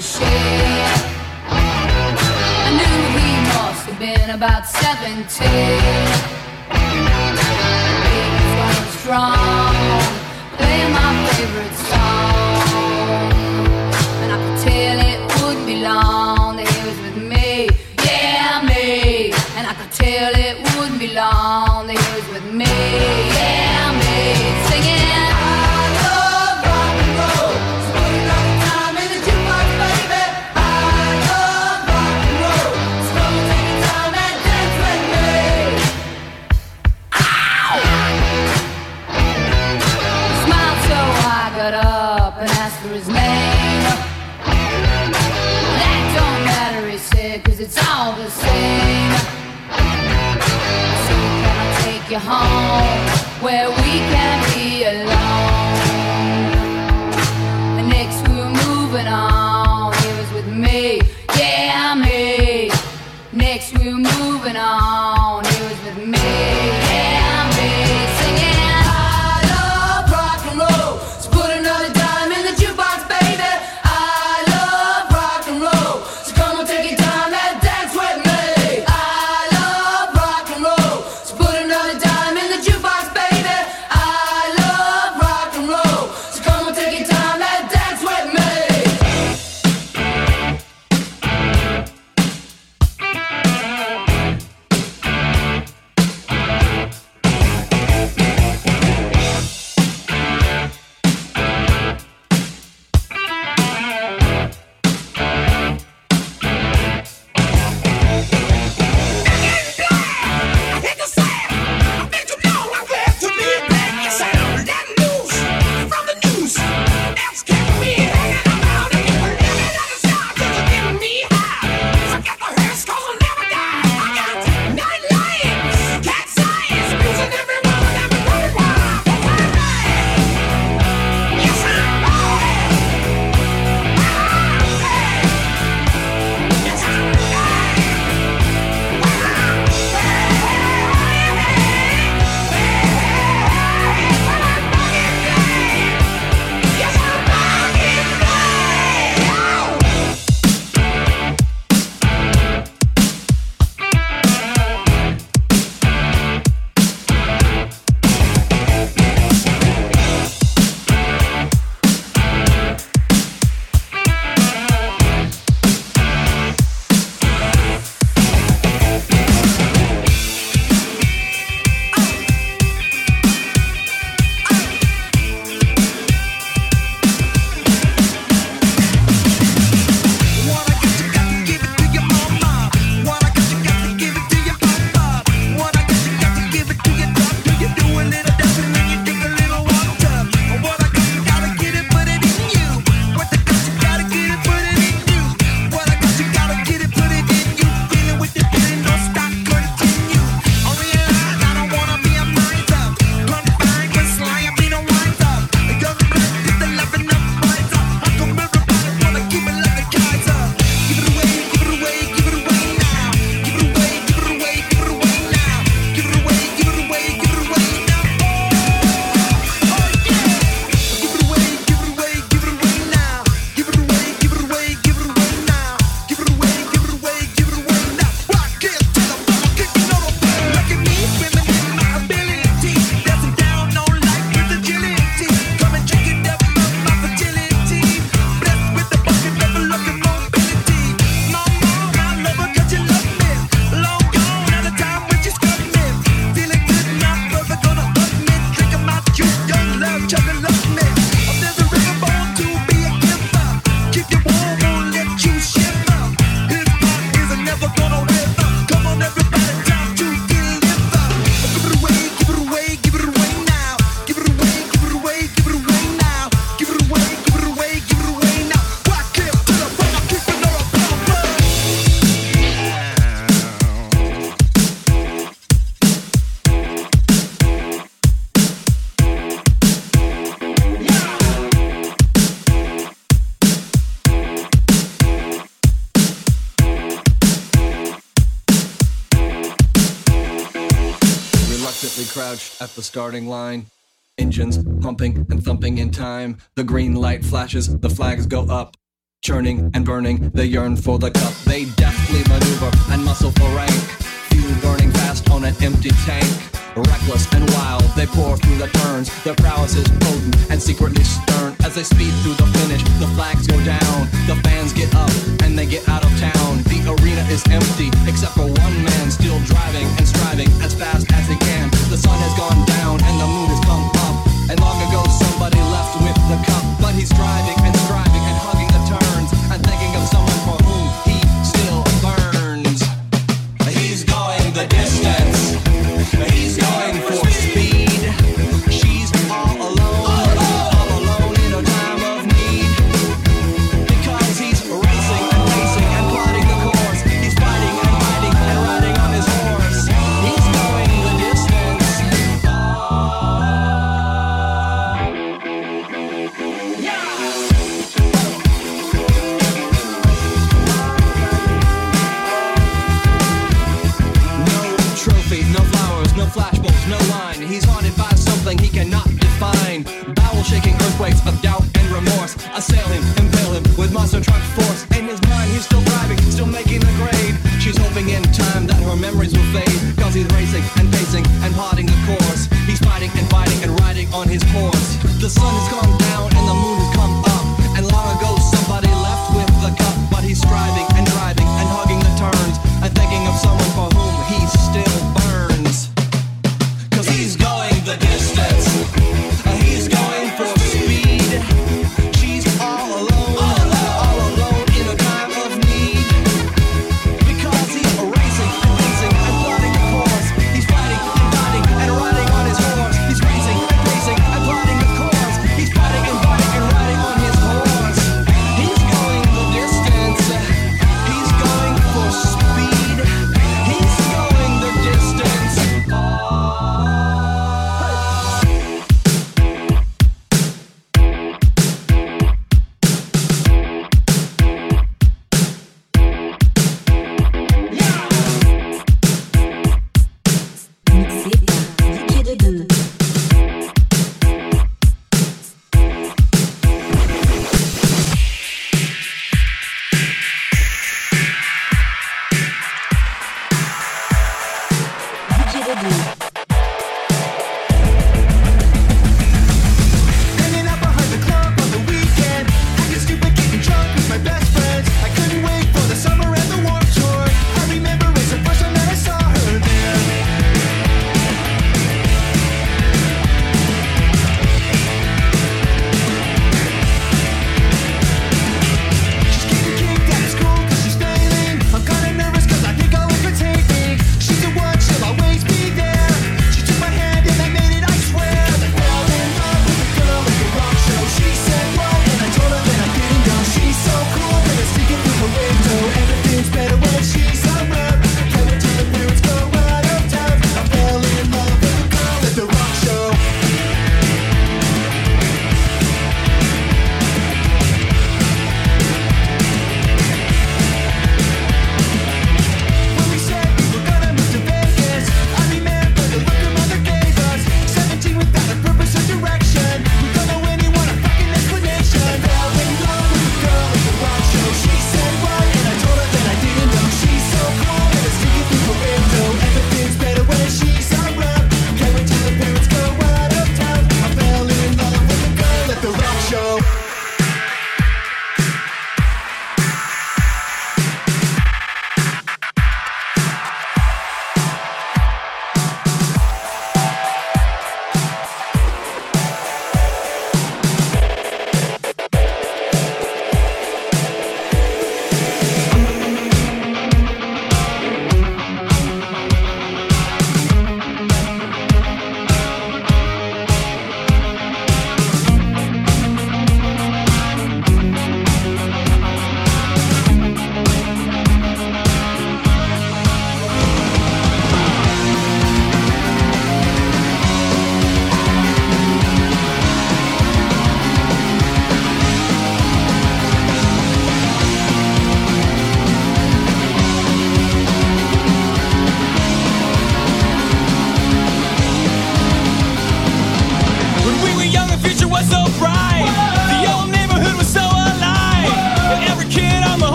share. I knew he must have been about 17. starting line. Engines pumping and thumping in time. The green light flashes, the flags go up. Churning and burning, they yearn for the cup. They deftly maneuver and muscle for rank. Fuel burning fast on an empty tank. Reckless and wild, they pour through the turns. Their prowess is potent and secretly stern. As they speed through the finish, the flags go down. The fans get up and they get out of town. The arena is empty, except for one man still driving and striving as fast as he can the sun has gone down and the moon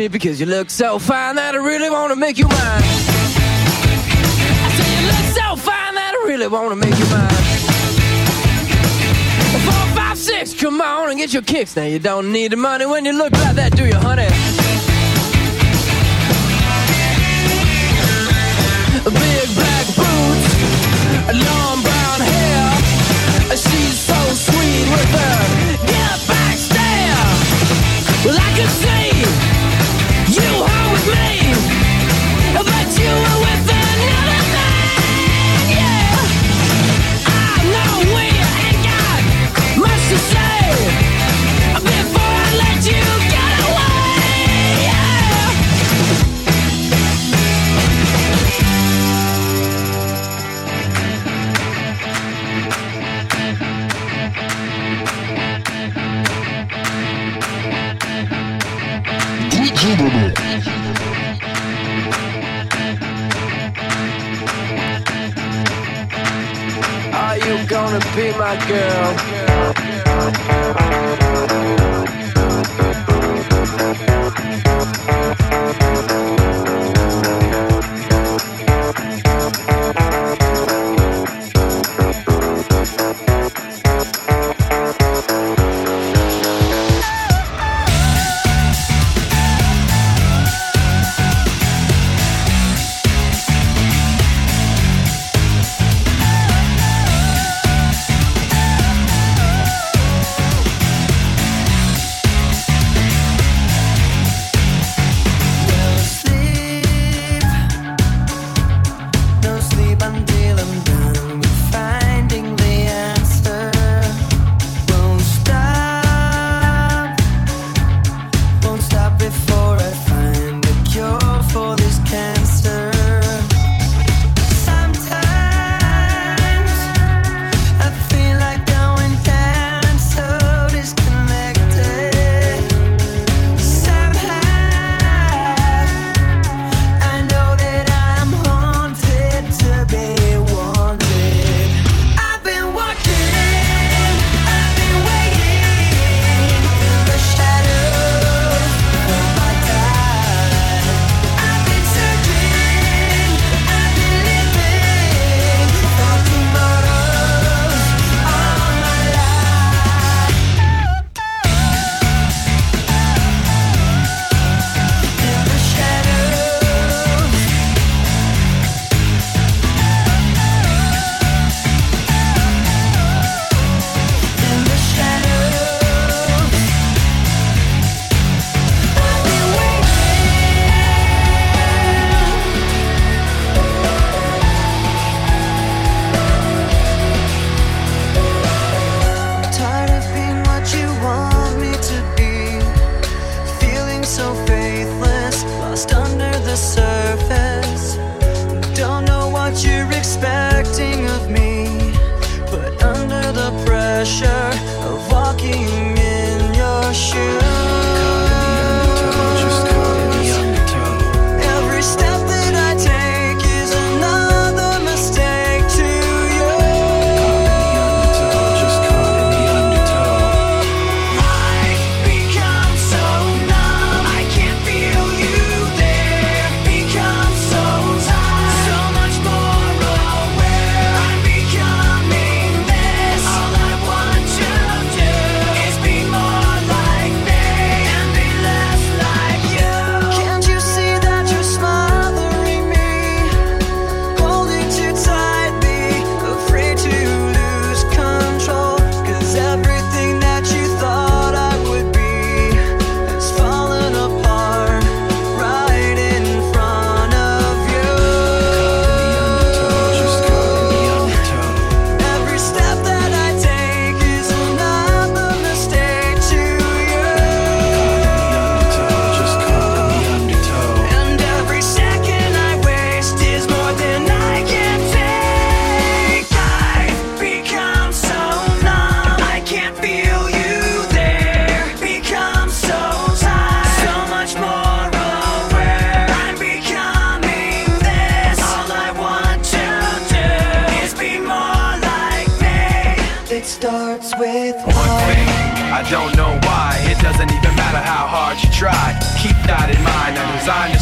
me because you look so fine that I really wanna make you mine. I say you look so fine that I really wanna make you mine. Four, five, six, come on and get your kicks. Now you don't need the money when you look like that, do you, honey? Big black boots, long brown hair. She's so sweet with her. wanna be my girl.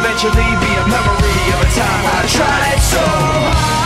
eventually be a memory of a time I tried so hard